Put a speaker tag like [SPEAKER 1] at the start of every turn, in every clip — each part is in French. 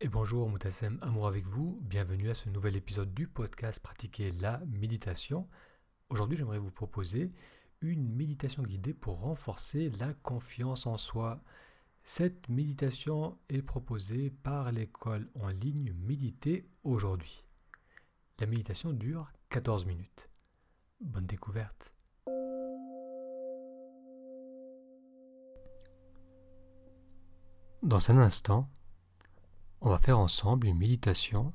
[SPEAKER 1] Et bonjour Moutassem, amour avec vous, bienvenue à ce nouvel épisode du podcast Pratiquer la méditation. Aujourd'hui j'aimerais vous proposer une méditation guidée pour renforcer la confiance en soi. Cette méditation est proposée par l'école en ligne Méditer aujourd'hui. La méditation dure 14 minutes. Bonne découverte. Dans un instant, on va faire ensemble une méditation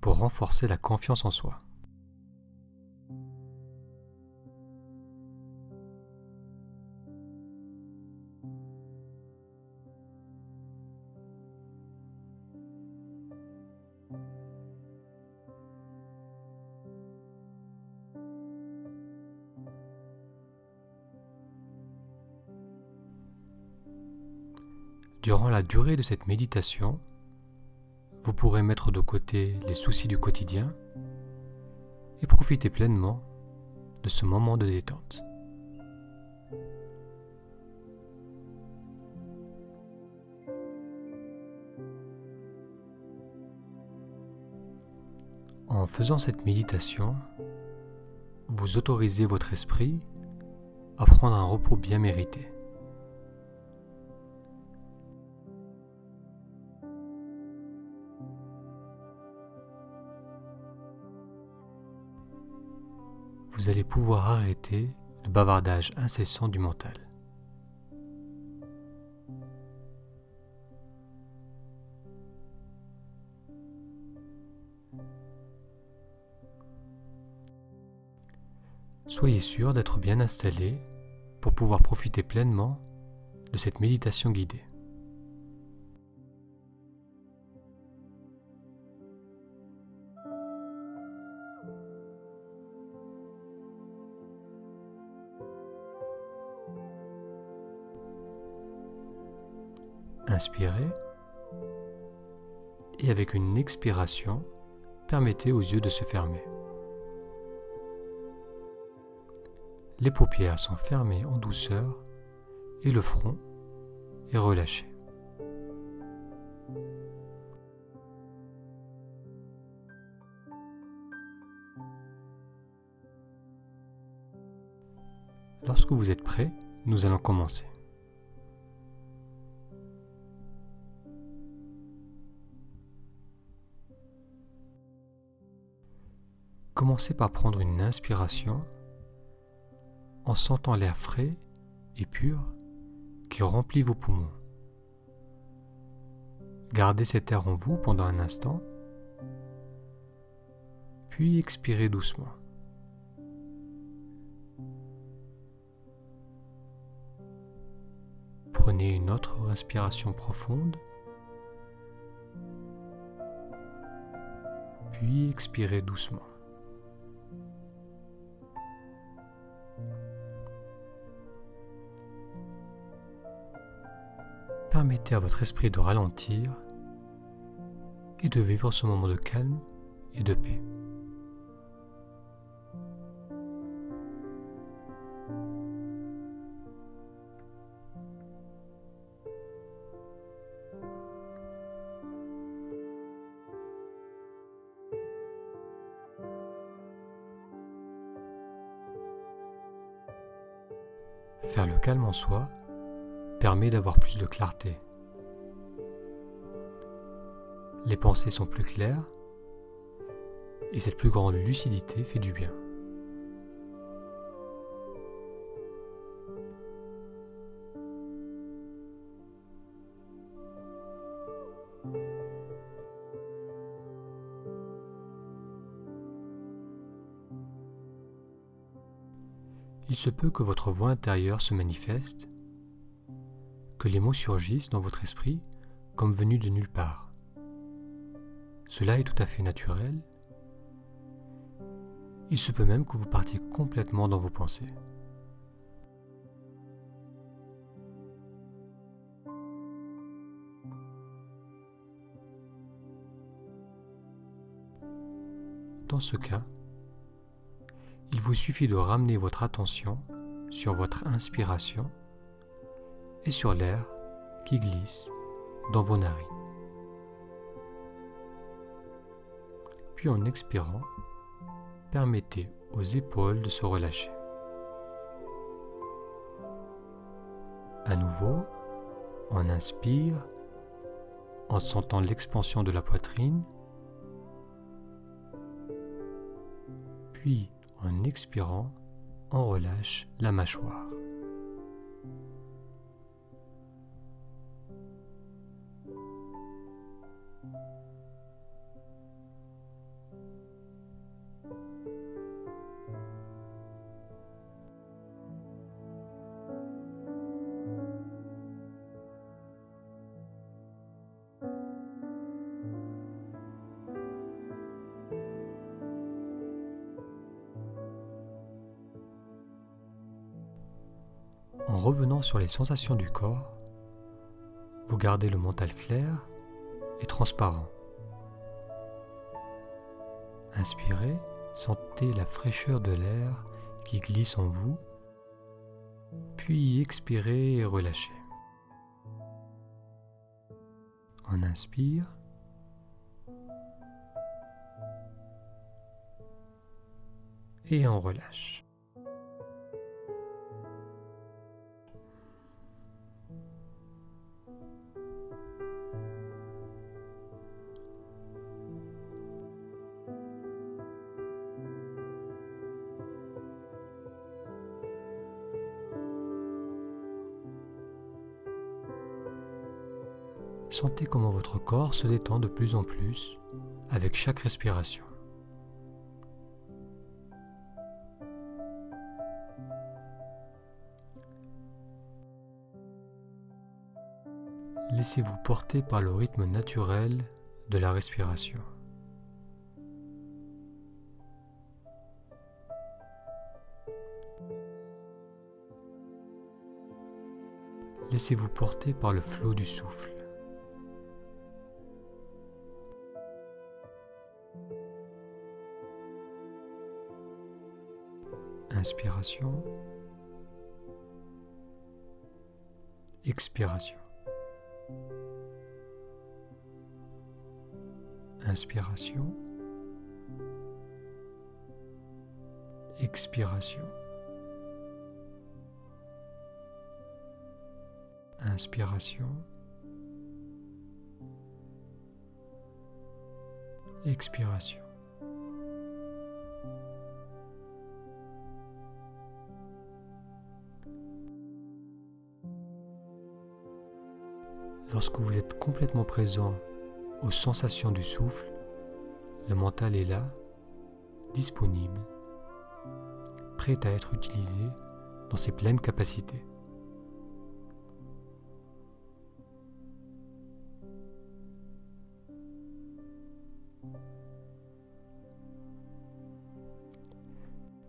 [SPEAKER 1] pour renforcer la confiance en soi. Durant la durée de cette méditation, vous pourrez mettre de côté les soucis du quotidien et profiter pleinement de ce moment de détente. En faisant cette méditation, vous autorisez votre esprit à prendre un repos bien mérité. Vous allez pouvoir arrêter le bavardage incessant du mental. Soyez sûr d'être bien installé pour pouvoir profiter pleinement de cette méditation guidée. Inspirez et avec une expiration, permettez aux yeux de se fermer. Les paupières sont fermées en douceur et le front est relâché. Lorsque vous êtes prêt, nous allons commencer. Commencez par prendre une inspiration en sentant l'air frais et pur qui remplit vos poumons. Gardez cet air en vous pendant un instant, puis expirez doucement. Prenez une autre respiration profonde, puis expirez doucement. Permettez à votre esprit de ralentir et de vivre ce moment de calme et de paix. Faire le calme en soi permet d'avoir plus de clarté. Les pensées sont plus claires et cette plus grande lucidité fait du bien. Il se peut que votre voix intérieure se manifeste les mots surgissent dans votre esprit comme venus de nulle part. Cela est tout à fait naturel. Il se peut même que vous partiez complètement dans vos pensées. Dans ce cas, il vous suffit de ramener votre attention sur votre inspiration et sur l'air qui glisse dans vos narines. Puis en expirant, permettez aux épaules de se relâcher. À nouveau, on inspire en sentant l'expansion de la poitrine, puis en expirant, on relâche la mâchoire. Revenant sur les sensations du corps, vous gardez le mental clair et transparent. Inspirez, sentez la fraîcheur de l'air qui glisse en vous, puis expirez et relâchez. On inspire. Et on relâche. Sentez comment votre corps se détend de plus en plus avec chaque respiration. Laissez-vous porter par le rythme naturel de la respiration. Laissez-vous porter par le flot du souffle. Inspiration. Expiration. Inspiration. Expiration. Inspiration. Expiration. Lorsque vous êtes complètement présent aux sensations du souffle, le mental est là, disponible, prêt à être utilisé dans ses pleines capacités.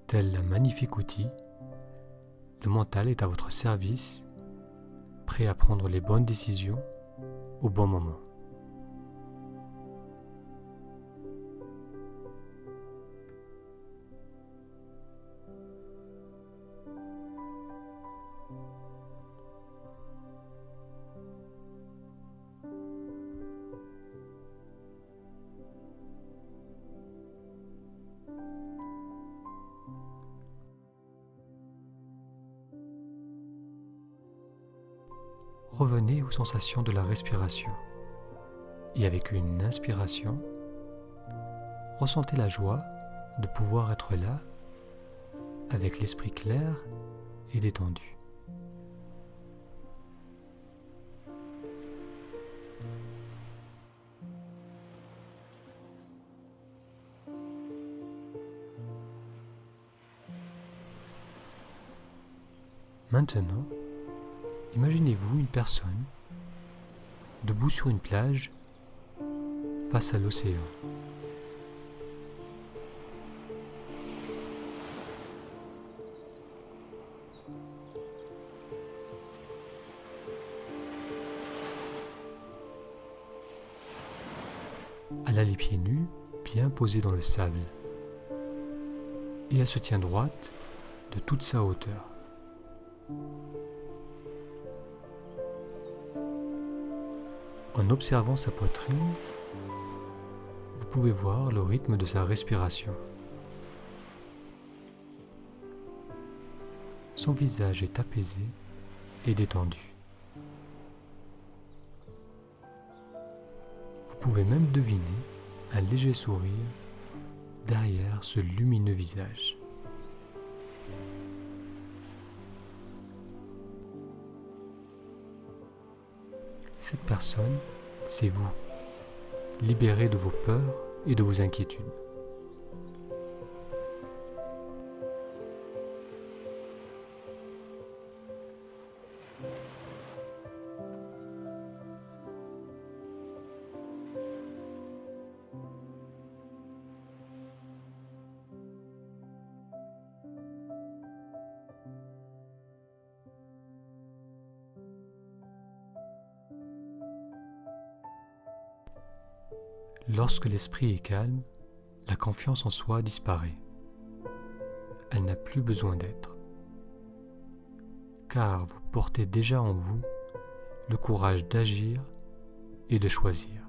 [SPEAKER 1] Tel un magnifique outil, le mental est à votre service, prêt à prendre les bonnes décisions o bom momento. Revenez aux sensations de la respiration. Et avec une inspiration, ressentez la joie de pouvoir être là avec l'esprit clair et détendu. Maintenant, Imaginez-vous une personne debout sur une plage face à l'océan. Elle a les pieds nus, bien posés dans le sable, et elle se tient droite de toute sa hauteur. Observant sa poitrine, vous pouvez voir le rythme de sa respiration. Son visage est apaisé et détendu. Vous pouvez même deviner un léger sourire derrière ce lumineux visage. Cette personne, c'est vous, libéré de vos peurs et de vos inquiétudes. Lorsque l'esprit est calme, la confiance en soi disparaît. Elle n'a plus besoin d'être. Car vous portez déjà en vous le courage d'agir et de choisir.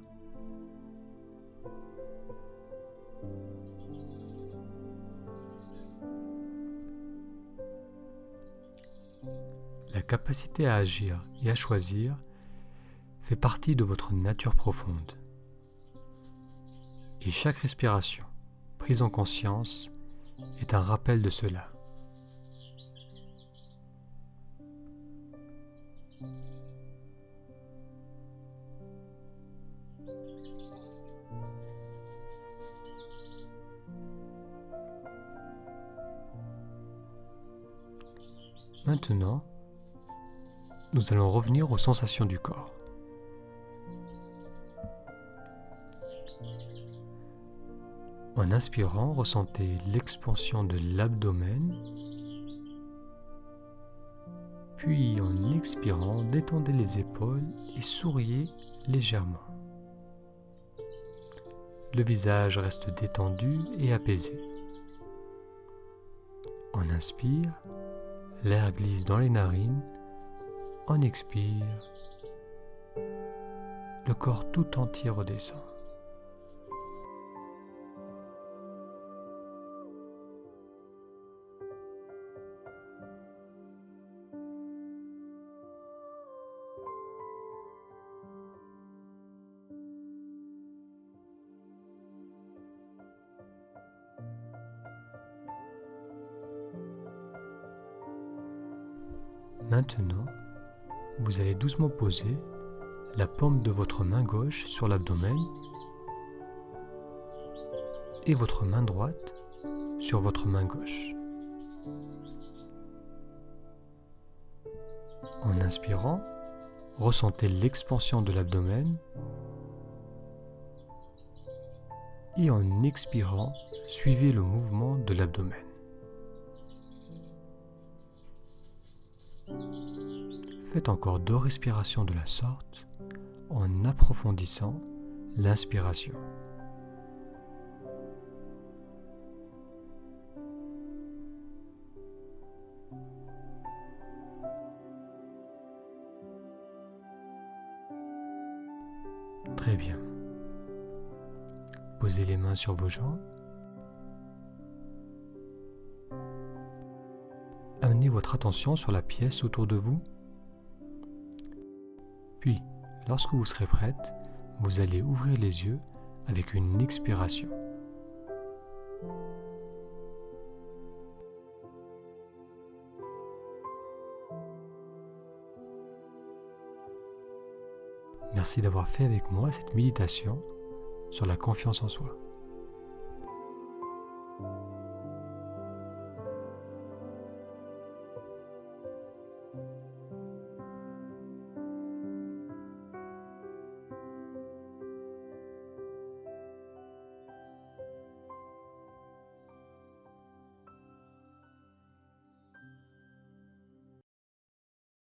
[SPEAKER 1] La capacité à agir et à choisir fait partie de votre nature profonde. Et chaque respiration, prise en conscience, est un rappel de cela. Maintenant, nous allons revenir aux sensations du corps. En inspirant, ressentez l'expansion de l'abdomen. Puis en expirant, détendez les épaules et souriez légèrement. Le visage reste détendu et apaisé. On inspire, l'air glisse dans les narines. On expire, le corps tout entier redescend. Maintenant, vous allez doucement poser la paume de votre main gauche sur l'abdomen et votre main droite sur votre main gauche. En inspirant, ressentez l'expansion de l'abdomen et en expirant, suivez le mouvement de l'abdomen. Faites encore deux respirations de la sorte en approfondissant l'inspiration. Très bien. Posez les mains sur vos jambes. Votre attention sur la pièce autour de vous puis, lorsque vous serez prête, vous allez ouvrir les yeux avec une expiration. Merci d'avoir fait avec moi cette méditation sur la confiance en soi.